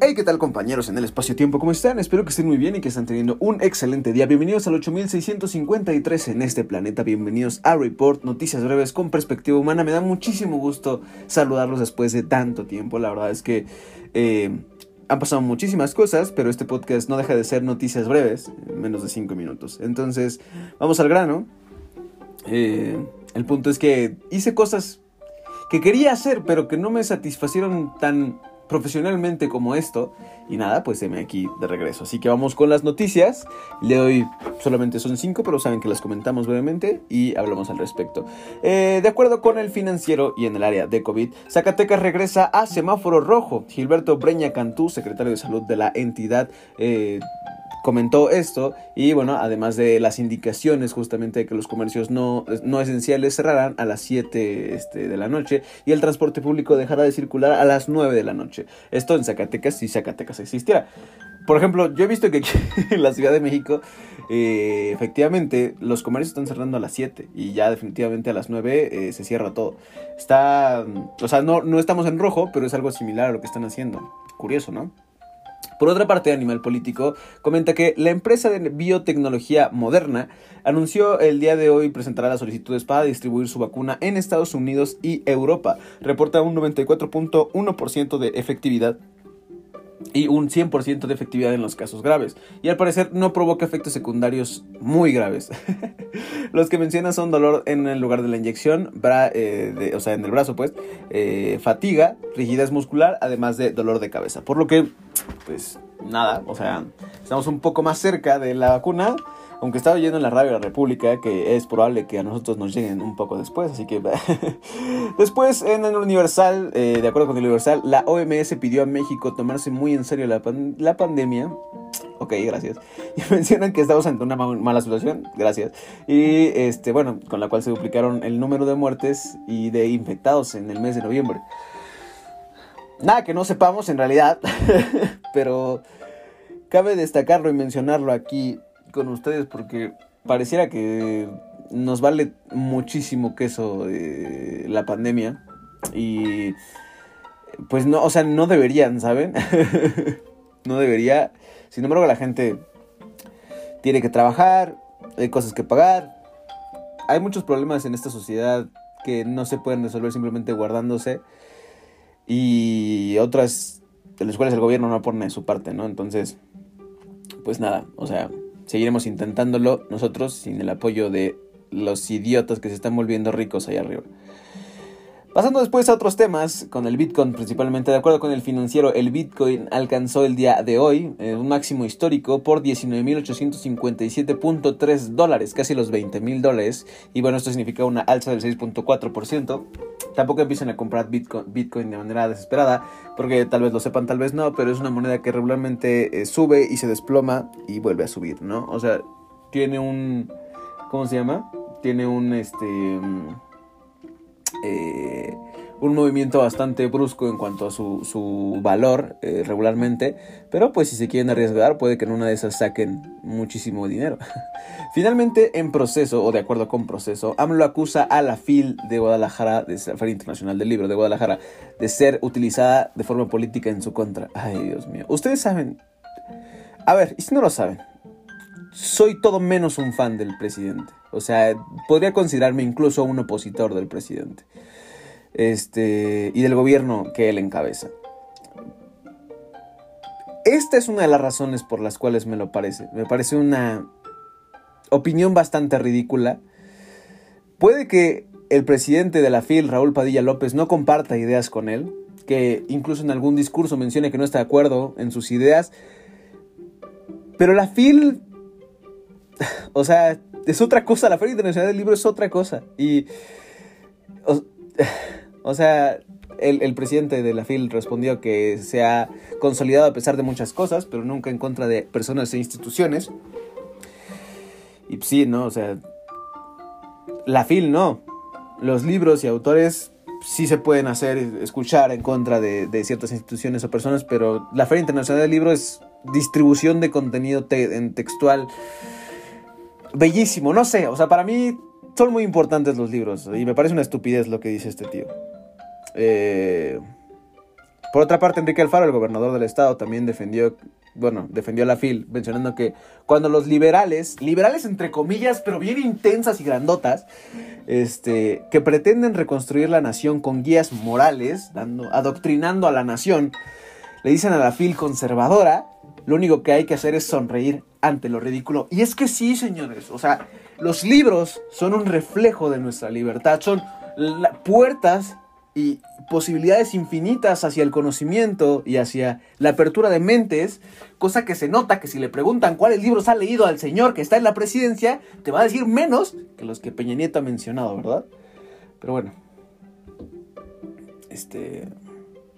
Hey, ¿qué tal compañeros en el espacio-tiempo? ¿Cómo están? Espero que estén muy bien y que estén teniendo un excelente día. Bienvenidos al 8653 en este planeta. Bienvenidos a Report, noticias breves con perspectiva humana. Me da muchísimo gusto saludarlos después de tanto tiempo. La verdad es que eh, han pasado muchísimas cosas, pero este podcast no deja de ser noticias breves, en menos de 5 minutos. Entonces, vamos al grano. Eh, el punto es que hice cosas que quería hacer, pero que no me satisfacieron tan profesionalmente como esto. Y nada, pues me aquí de regreso. Así que vamos con las noticias. Le doy, solamente son cinco, pero saben que las comentamos brevemente y hablamos al respecto. Eh, de acuerdo con el financiero y en el área de COVID, Zacatecas regresa a semáforo rojo. Gilberto Breña Cantú, secretario de salud de la entidad, eh, comentó esto y bueno, además de las indicaciones justamente de que los comercios no, no esenciales cerrarán a las 7 este, de la noche y el transporte público dejará de circular a las 9 de la noche. Esto en Zacatecas si Zacatecas existiera. Por ejemplo, yo he visto que aquí en la Ciudad de México, eh, efectivamente, los comercios están cerrando a las 7 y ya definitivamente a las 9 eh, se cierra todo. Está, o sea, no, no estamos en rojo, pero es algo similar a lo que están haciendo. Curioso, ¿no? Por otra parte, Animal Político comenta que la empresa de biotecnología Moderna anunció el día de hoy presentará las solicitudes para distribuir su vacuna en Estados Unidos y Europa. Reporta un 94.1% de efectividad y un 100% de efectividad en los casos graves. Y al parecer no provoca efectos secundarios muy graves. los que menciona son dolor en el lugar de la inyección, eh, o sea, en el brazo pues, eh, fatiga, rigidez muscular, además de dolor de cabeza. Por lo que, pues nada, o sea, estamos un poco más cerca de la vacuna aunque estaba oyendo en la radio de la República que es probable que a nosotros nos lleguen un poco después, así que después en el Universal, eh, de acuerdo con el Universal, la OMS pidió a México tomarse muy en serio la, la pandemia. Ok, gracias. Y mencionan que estamos ante una mala situación, gracias. Y este, bueno, con la cual se duplicaron el número de muertes y de infectados en el mes de noviembre. Nada que no sepamos en realidad, pero cabe destacarlo y mencionarlo aquí con ustedes porque pareciera que nos vale muchísimo queso de la pandemia y pues no, o sea, no deberían, ¿saben? no debería. Sin embargo, la gente tiene que trabajar, hay cosas que pagar. Hay muchos problemas en esta sociedad que no se pueden resolver simplemente guardándose y otras de las cuales el gobierno no pone su parte, ¿no? Entonces, pues nada, o sea, seguiremos intentándolo nosotros sin el apoyo de los idiotas que se están volviendo ricos allá arriba. Pasando después a otros temas, con el Bitcoin principalmente, de acuerdo con el financiero, el Bitcoin alcanzó el día de hoy eh, un máximo histórico por 19.857.3 dólares, casi los 20.000 dólares, y bueno, esto significa una alza del 6.4%. Tampoco empiecen a comprar Bitcoin, de manera desesperada, porque tal vez lo sepan, tal vez no, pero es una moneda que regularmente eh, sube y se desploma y vuelve a subir, ¿no? O sea, tiene un... ¿Cómo se llama? Tiene un, este mm, eh, un movimiento bastante brusco en cuanto a su, su valor eh, regularmente, pero pues si se quieren arriesgar puede que en una de esas saquen muchísimo dinero. Finalmente, en proceso, o de acuerdo con proceso, AMLO acusa a la FIL de Guadalajara, de la Feria Internacional del Libro de Guadalajara, de ser utilizada de forma política en su contra. Ay, Dios mío. Ustedes saben, a ver, y si no lo saben, soy todo menos un fan del presidente. O sea, podría considerarme incluso un opositor del presidente. Este, y del gobierno que él encabeza. Esta es una de las razones por las cuales me lo parece. Me parece una opinión bastante ridícula. Puede que el presidente de la FIL, Raúl Padilla López, no comparta ideas con él, que incluso en algún discurso mencione que no está de acuerdo en sus ideas, pero la FIL, o sea, es otra cosa, la Feria Internacional del Libro es otra cosa. Y, o, sea, el, presidente de la FIL respondió que se ha consolidado a pesar de muchas cosas, pero nunca en contra de personas e instituciones. Y pues sí, ¿no? O sea, la FIL no. Los libros y autores sí se pueden hacer, escuchar en contra de, de, ciertas instituciones o personas, pero la Feria Internacional del Libro es distribución de contenido en textual bellísimo, no sé, o sea, para mí son muy importantes los libros y me parece una estupidez lo que dice este tío. Eh, Por otra parte, Enrique Alfaro, el gobernador del estado, también defendió, bueno, defendió a la FIL, mencionando que cuando los liberales, liberales entre comillas, pero bien intensas y grandotas, este, que pretenden reconstruir la nación con guías morales, dando, adoctrinando a la nación, le dicen a la FIL conservadora, lo único que hay que hacer es sonreír ante lo ridículo. Y es que sí, señores, o sea, los libros son un reflejo de nuestra libertad, son puertas y posibilidades infinitas hacia el conocimiento y hacia la apertura de mentes, cosa que se nota que si le preguntan cuáles libros ha leído al señor que está en la presidencia, te va a decir menos que los que Peña Nieto ha mencionado, ¿verdad? Pero bueno, este...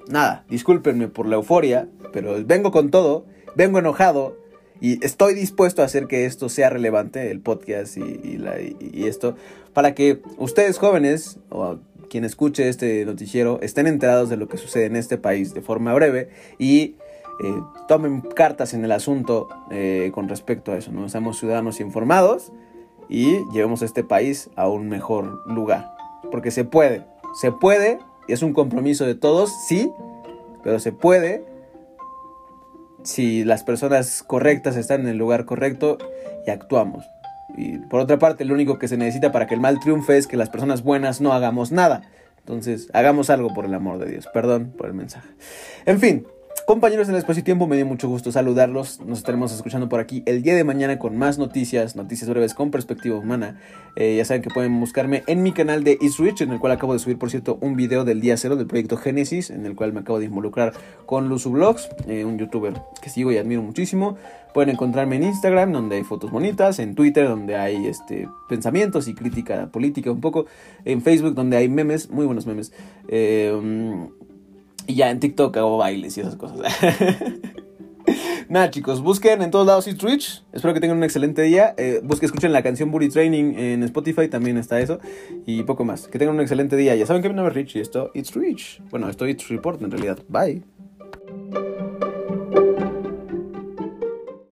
Nada, discúlpenme por la euforia, pero vengo con todo, vengo enojado y estoy dispuesto a hacer que esto sea relevante, el podcast y, y esto, para que ustedes jóvenes, o quien escuche este noticiero estén enterados de lo que sucede en este país de forma breve y eh, tomen cartas en el asunto eh, con respecto a eso, ¿no? Seamos ciudadanos informados y llevemos a este país a un mejor lugar. Porque se puede, se puede, y es un compromiso de todos, sí, pero se puede si las personas correctas están en el lugar correcto y actuamos. Y por otra parte, lo único que se necesita para que el mal triunfe es que las personas buenas no hagamos nada. Entonces, hagamos algo por el amor de Dios. Perdón por el mensaje. En fin, Compañeros del Espacio y Tiempo, me dio mucho gusto saludarlos. Nos estaremos escuchando por aquí el día de mañana con más noticias, noticias breves con perspectiva humana. Eh, ya saben que pueden buscarme en mi canal de East en el cual acabo de subir, por cierto, un video del día cero del proyecto Génesis, en el cual me acabo de involucrar con Luzu Vlogs, eh, un youtuber que sigo y admiro muchísimo. Pueden encontrarme en Instagram, donde hay fotos bonitas, en Twitter, donde hay este, pensamientos y crítica política un poco, en Facebook, donde hay memes, muy buenos memes. Eh, y ya en TikTok hago bailes y esas cosas. Nada, chicos, busquen en todos lados It's Rich. Espero que tengan un excelente día. Eh, busquen, escuchen la canción Booty Training en Spotify, también está eso. Y poco más. Que tengan un excelente día. Ya saben que mi nombre es Rich y esto It's Rich. Bueno, esto It's Report en realidad. Bye.